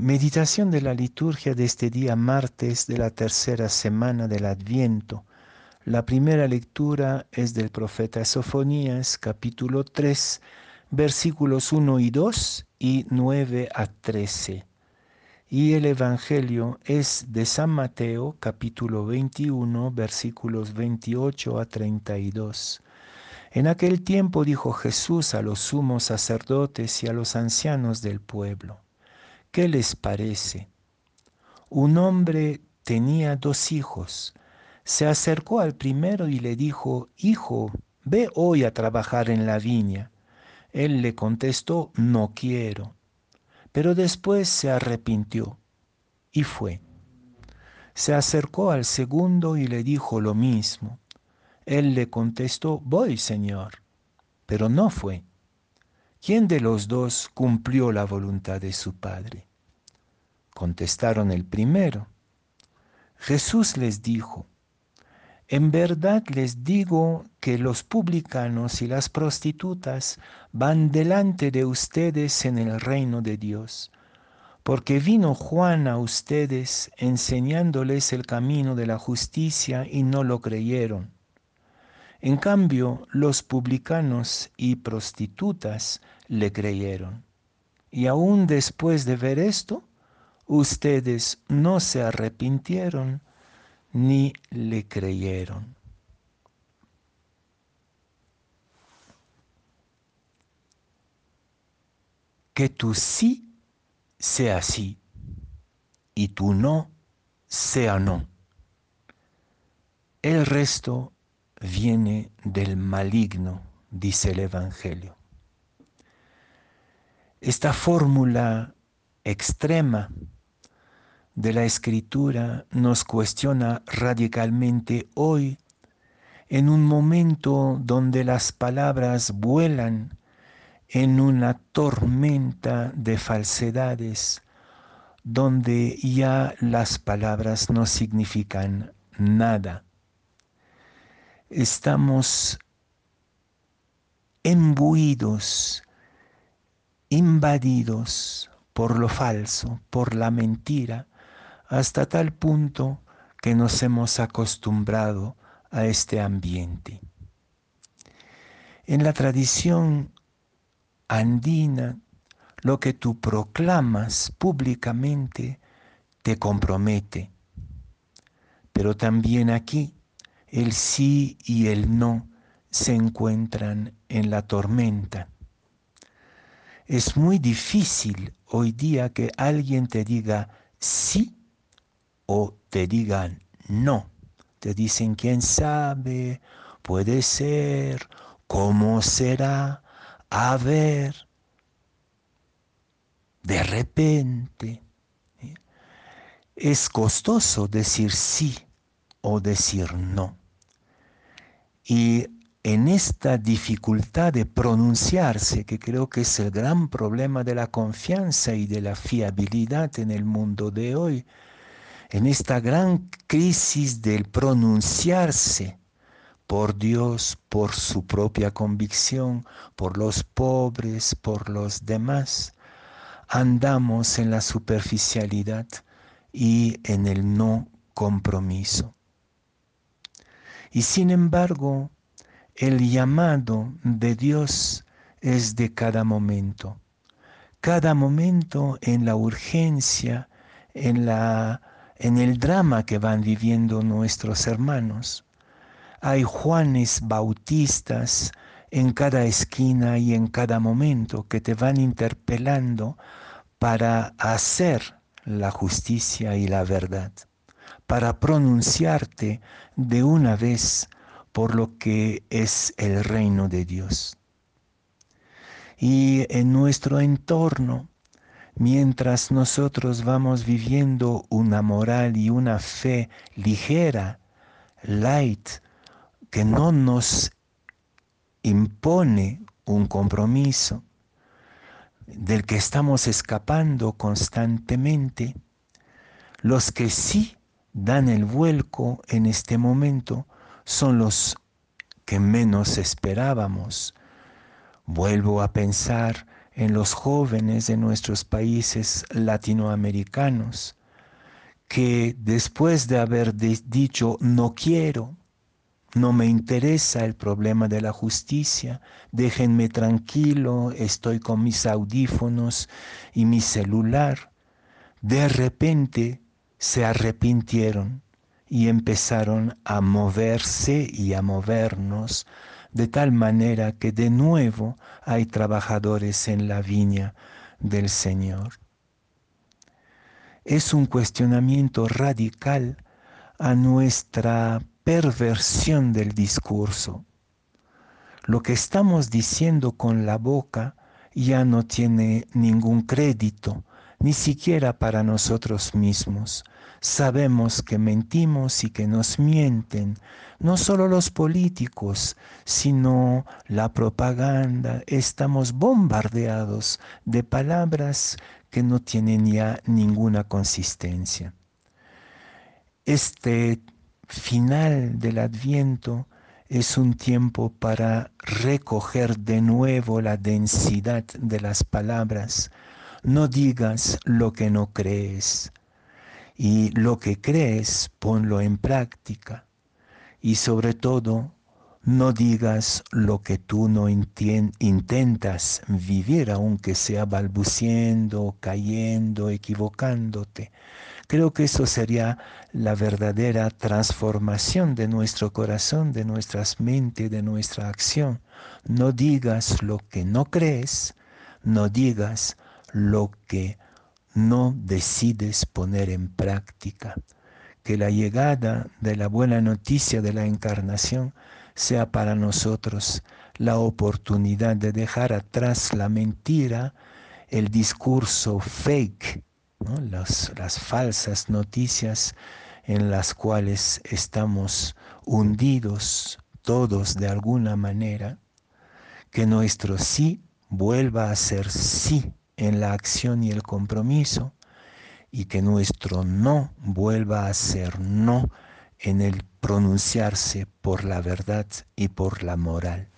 Meditación de la liturgia de este día martes de la tercera semana del Adviento. La primera lectura es del profeta Sofonías, capítulo 3, versículos 1 y 2 y 9 a 13. Y el Evangelio es de San Mateo, capítulo 21, versículos 28 a 32. En aquel tiempo dijo Jesús a los sumos sacerdotes y a los ancianos del pueblo, ¿qué les parece? Un hombre tenía dos hijos. Se acercó al primero y le dijo, Hijo, ve hoy a trabajar en la viña. Él le contestó, No quiero. Pero después se arrepintió y fue. Se acercó al segundo y le dijo lo mismo. Él le contestó, Voy, Señor. Pero no fue. ¿Quién de los dos cumplió la voluntad de su Padre? Contestaron el primero. Jesús les dijo, en verdad les digo que los publicanos y las prostitutas van delante de ustedes en el reino de Dios, porque vino Juan a ustedes enseñándoles el camino de la justicia y no lo creyeron. En cambio, los publicanos y prostitutas le creyeron. Y aún después de ver esto, ustedes no se arrepintieron ni le creyeron. Que tu sí sea sí y tu no sea no. El resto viene del maligno, dice el Evangelio. Esta fórmula extrema de la escritura nos cuestiona radicalmente hoy en un momento donde las palabras vuelan en una tormenta de falsedades, donde ya las palabras no significan nada estamos embuidos, invadidos por lo falso, por la mentira, hasta tal punto que nos hemos acostumbrado a este ambiente. En la tradición andina, lo que tú proclamas públicamente te compromete, pero también aquí el sí y el no se encuentran en la tormenta. Es muy difícil hoy día que alguien te diga sí o te digan no. Te dicen quién sabe, puede ser, cómo será, a ver, de repente. Es costoso decir sí o decir no. Y en esta dificultad de pronunciarse, que creo que es el gran problema de la confianza y de la fiabilidad en el mundo de hoy, en esta gran crisis del pronunciarse por Dios, por su propia convicción, por los pobres, por los demás, andamos en la superficialidad y en el no compromiso. Y sin embargo, el llamado de Dios es de cada momento. Cada momento en la urgencia, en, la, en el drama que van viviendo nuestros hermanos. Hay Juanes Bautistas en cada esquina y en cada momento que te van interpelando para hacer la justicia y la verdad para pronunciarte de una vez por lo que es el reino de Dios. Y en nuestro entorno, mientras nosotros vamos viviendo una moral y una fe ligera, light, que no nos impone un compromiso, del que estamos escapando constantemente, los que sí dan el vuelco en este momento son los que menos esperábamos. Vuelvo a pensar en los jóvenes de nuestros países latinoamericanos, que después de haber dicho no quiero, no me interesa el problema de la justicia, déjenme tranquilo, estoy con mis audífonos y mi celular, de repente se arrepintieron y empezaron a moverse y a movernos de tal manera que de nuevo hay trabajadores en la viña del Señor. Es un cuestionamiento radical a nuestra perversión del discurso. Lo que estamos diciendo con la boca ya no tiene ningún crédito, ni siquiera para nosotros mismos. Sabemos que mentimos y que nos mienten, no solo los políticos, sino la propaganda. Estamos bombardeados de palabras que no tienen ya ninguna consistencia. Este final del adviento es un tiempo para recoger de nuevo la densidad de las palabras. No digas lo que no crees y lo que crees ponlo en práctica y sobre todo no digas lo que tú no intentas vivir, aunque sea balbuciendo, cayendo, equivocándote. Creo que eso sería la verdadera transformación de nuestro corazón, de nuestras mentes, de nuestra acción. No digas lo que no crees, no digas lo que no decides poner en práctica. Que la llegada de la buena noticia de la encarnación sea para nosotros la oportunidad de dejar atrás la mentira, el discurso fake, las, falsas noticias en las cuales estamos hundidos todos de alguna manera, que nuestro sí vuelva a ser sí en la acción y el compromiso, y que nuestro no vuelva a ser no en el pronunciarse por la verdad y por la moral.